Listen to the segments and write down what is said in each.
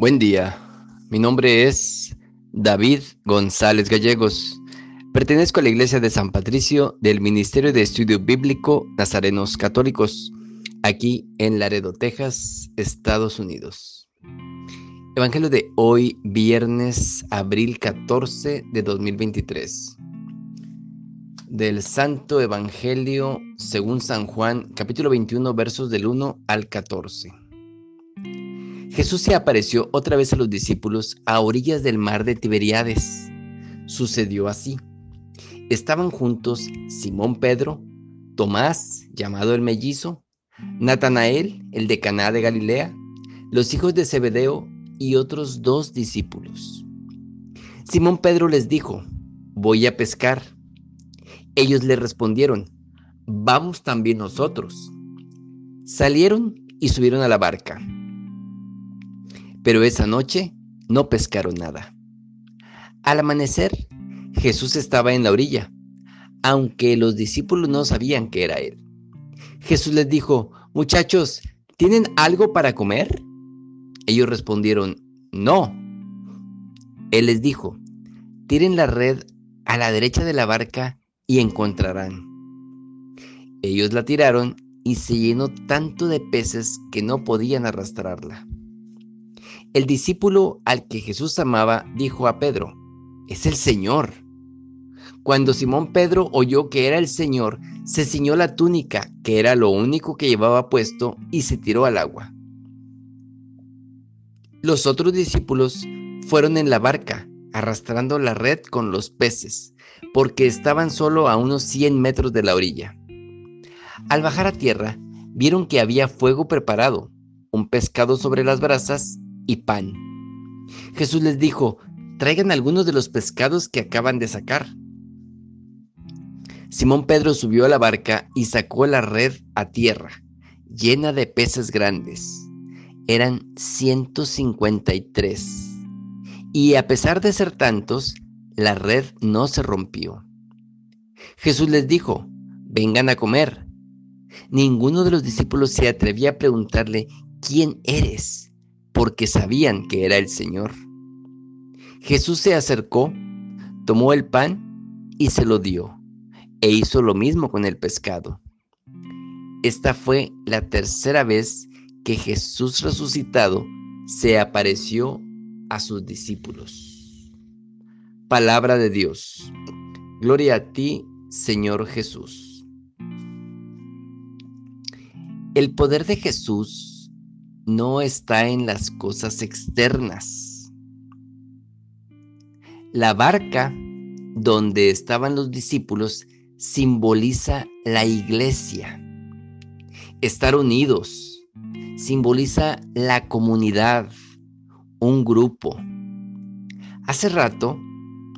Buen día, mi nombre es David González Gallegos. Pertenezco a la Iglesia de San Patricio del Ministerio de Estudio Bíblico Nazarenos Católicos, aquí en Laredo, Texas, Estados Unidos. Evangelio de hoy, viernes, abril 14 de 2023. Del Santo Evangelio según San Juan, capítulo 21, versos del 1 al 14. Jesús se apareció otra vez a los discípulos a orillas del mar de Tiberiades. Sucedió así. Estaban juntos Simón Pedro, Tomás, llamado el mellizo, Natanael, el de Caná de Galilea, los hijos de Zebedeo y otros dos discípulos. Simón Pedro les dijo, voy a pescar. Ellos le respondieron, vamos también nosotros. Salieron y subieron a la barca pero esa noche no pescaron nada. Al amanecer, Jesús estaba en la orilla, aunque los discípulos no sabían que era Él. Jesús les dijo, muchachos, ¿tienen algo para comer? Ellos respondieron, no. Él les dijo, tiren la red a la derecha de la barca y encontrarán. Ellos la tiraron y se llenó tanto de peces que no podían arrastrarla. El discípulo al que Jesús amaba dijo a Pedro, es el Señor. Cuando Simón Pedro oyó que era el Señor, se ciñó la túnica, que era lo único que llevaba puesto, y se tiró al agua. Los otros discípulos fueron en la barca, arrastrando la red con los peces, porque estaban solo a unos 100 metros de la orilla. Al bajar a tierra, vieron que había fuego preparado, un pescado sobre las brasas y pan. Jesús les dijo, traigan algunos de los pescados que acaban de sacar. Simón Pedro subió a la barca y sacó la red a tierra, llena de peces grandes. Eran 153. Y a pesar de ser tantos, la red no se rompió. Jesús les dijo, vengan a comer. Ninguno de los discípulos se atrevía a preguntarle, ¿quién eres? Porque sabían que era el Señor. Jesús se acercó, tomó el pan y se lo dio, e hizo lo mismo con el pescado. Esta fue la tercera vez que Jesús resucitado se apareció a sus discípulos. Palabra de Dios. Gloria a ti, Señor Jesús. El poder de Jesús no está en las cosas externas. La barca donde estaban los discípulos simboliza la iglesia. Estar unidos simboliza la comunidad, un grupo. Hace rato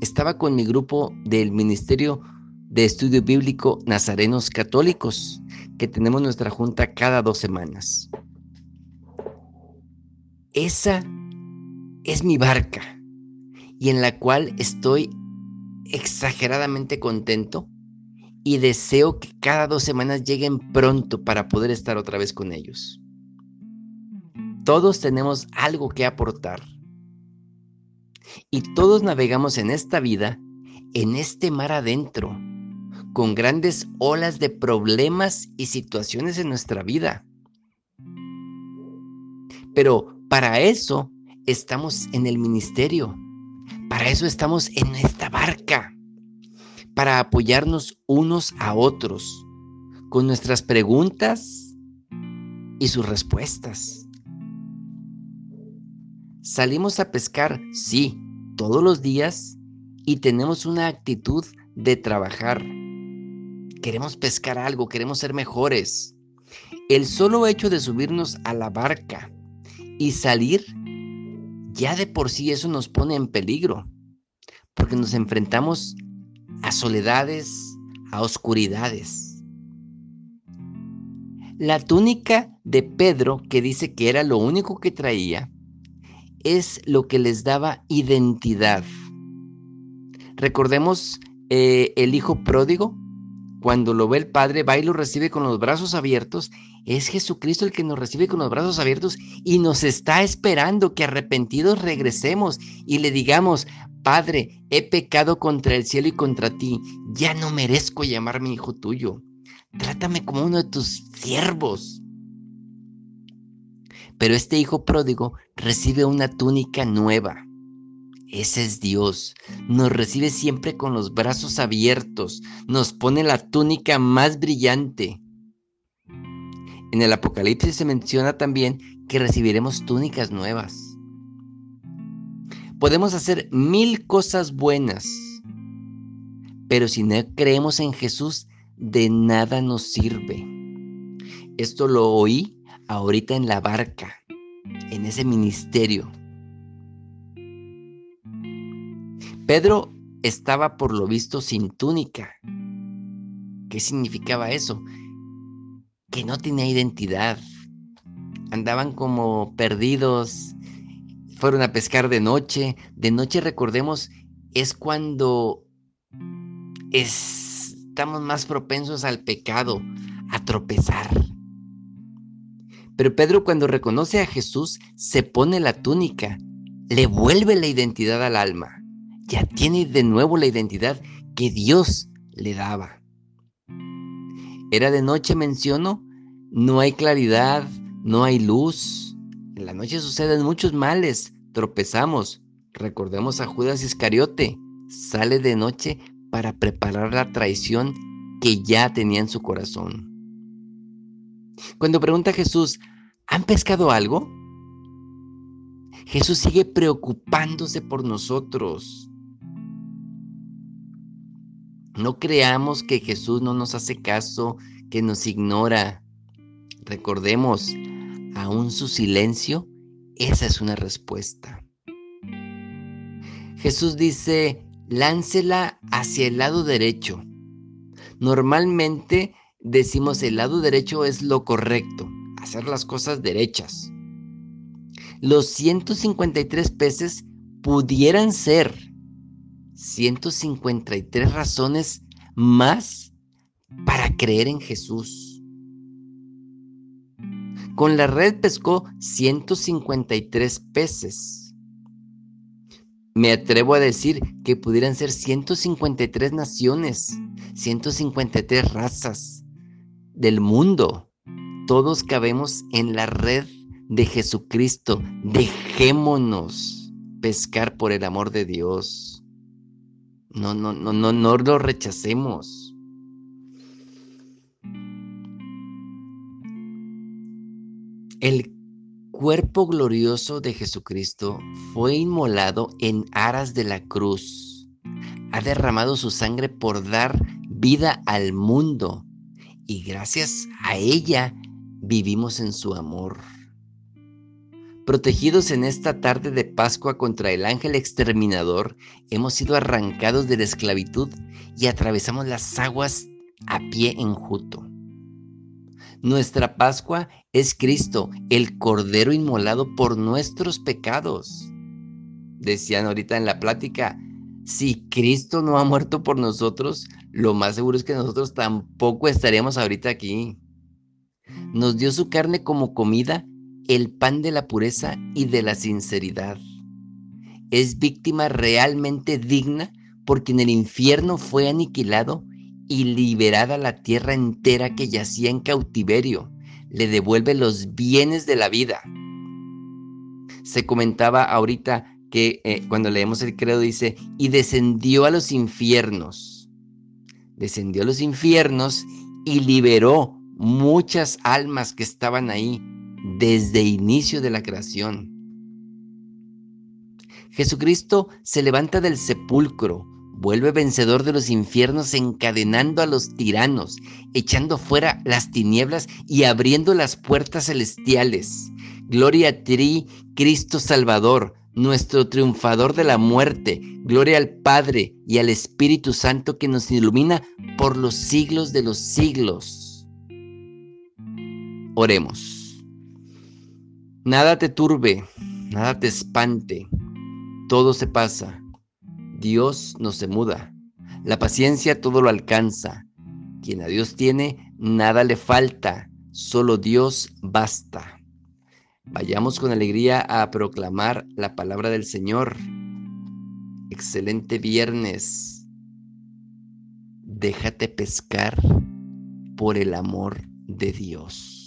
estaba con mi grupo del Ministerio de Estudio Bíblico Nazarenos Católicos, que tenemos nuestra junta cada dos semanas. Esa es mi barca y en la cual estoy exageradamente contento y deseo que cada dos semanas lleguen pronto para poder estar otra vez con ellos. Todos tenemos algo que aportar y todos navegamos en esta vida, en este mar adentro, con grandes olas de problemas y situaciones en nuestra vida. Pero para eso estamos en el ministerio. Para eso estamos en esta barca. Para apoyarnos unos a otros con nuestras preguntas y sus respuestas. Salimos a pescar, sí, todos los días y tenemos una actitud de trabajar. Queremos pescar algo, queremos ser mejores. El solo hecho de subirnos a la barca y salir, ya de por sí eso nos pone en peligro, porque nos enfrentamos a soledades, a oscuridades. La túnica de Pedro, que dice que era lo único que traía, es lo que les daba identidad. Recordemos eh, el hijo pródigo, cuando lo ve el Padre, va y lo recibe con los brazos abiertos. Es Jesucristo el que nos recibe con los brazos abiertos y nos está esperando que arrepentidos regresemos y le digamos, Padre, he pecado contra el cielo y contra ti, ya no merezco llamarme hijo tuyo. Trátame como uno de tus siervos. Pero este hijo pródigo recibe una túnica nueva. Ese es Dios. Nos recibe siempre con los brazos abiertos. Nos pone la túnica más brillante. En el Apocalipsis se menciona también que recibiremos túnicas nuevas. Podemos hacer mil cosas buenas, pero si no creemos en Jesús, de nada nos sirve. Esto lo oí ahorita en la barca, en ese ministerio. Pedro estaba por lo visto sin túnica. ¿Qué significaba eso? Que no tenía identidad. Andaban como perdidos. Fueron a pescar de noche. De noche, recordemos, es cuando estamos más propensos al pecado, a tropezar. Pero Pedro cuando reconoce a Jesús se pone la túnica, le vuelve la identidad al alma ya tiene de nuevo la identidad que Dios le daba. Era de noche, menciono, no hay claridad, no hay luz. En la noche suceden muchos males, tropezamos. Recordemos a Judas Iscariote, sale de noche para preparar la traición que ya tenía en su corazón. Cuando pregunta a Jesús, ¿han pescado algo? Jesús sigue preocupándose por nosotros. No creamos que Jesús no nos hace caso, que nos ignora. Recordemos, aún su silencio, esa es una respuesta. Jesús dice, láncela hacia el lado derecho. Normalmente decimos el lado derecho es lo correcto, hacer las cosas derechas. Los 153 peces pudieran ser 153 razones más para creer en Jesús. Con la red pescó 153 peces. Me atrevo a decir que pudieran ser 153 naciones, 153 razas del mundo. Todos cabemos en la red de Jesucristo. Dejémonos pescar por el amor de Dios. No, no, no, no, no lo rechacemos. El cuerpo glorioso de Jesucristo fue inmolado en aras de la cruz. Ha derramado su sangre por dar vida al mundo y gracias a ella vivimos en su amor. Protegidos en esta tarde de Pascua contra el ángel exterminador, hemos sido arrancados de la esclavitud y atravesamos las aguas a pie enjuto. Nuestra Pascua es Cristo, el Cordero inmolado por nuestros pecados. Decían ahorita en la plática, si Cristo no ha muerto por nosotros, lo más seguro es que nosotros tampoco estaríamos ahorita aquí. Nos dio su carne como comida el pan de la pureza y de la sinceridad. Es víctima realmente digna porque en el infierno fue aniquilado y liberada la tierra entera que yacía en cautiverio. Le devuelve los bienes de la vida. Se comentaba ahorita que eh, cuando leemos el credo dice, y descendió a los infiernos. Descendió a los infiernos y liberó muchas almas que estaban ahí desde inicio de la creación. Jesucristo se levanta del sepulcro, vuelve vencedor de los infiernos, encadenando a los tiranos, echando fuera las tinieblas y abriendo las puertas celestiales. Gloria a ti, Cristo Salvador, nuestro triunfador de la muerte. Gloria al Padre y al Espíritu Santo que nos ilumina por los siglos de los siglos. Oremos. Nada te turbe, nada te espante, todo se pasa. Dios no se muda, la paciencia todo lo alcanza. Quien a Dios tiene, nada le falta, solo Dios basta. Vayamos con alegría a proclamar la palabra del Señor. Excelente viernes. Déjate pescar por el amor de Dios.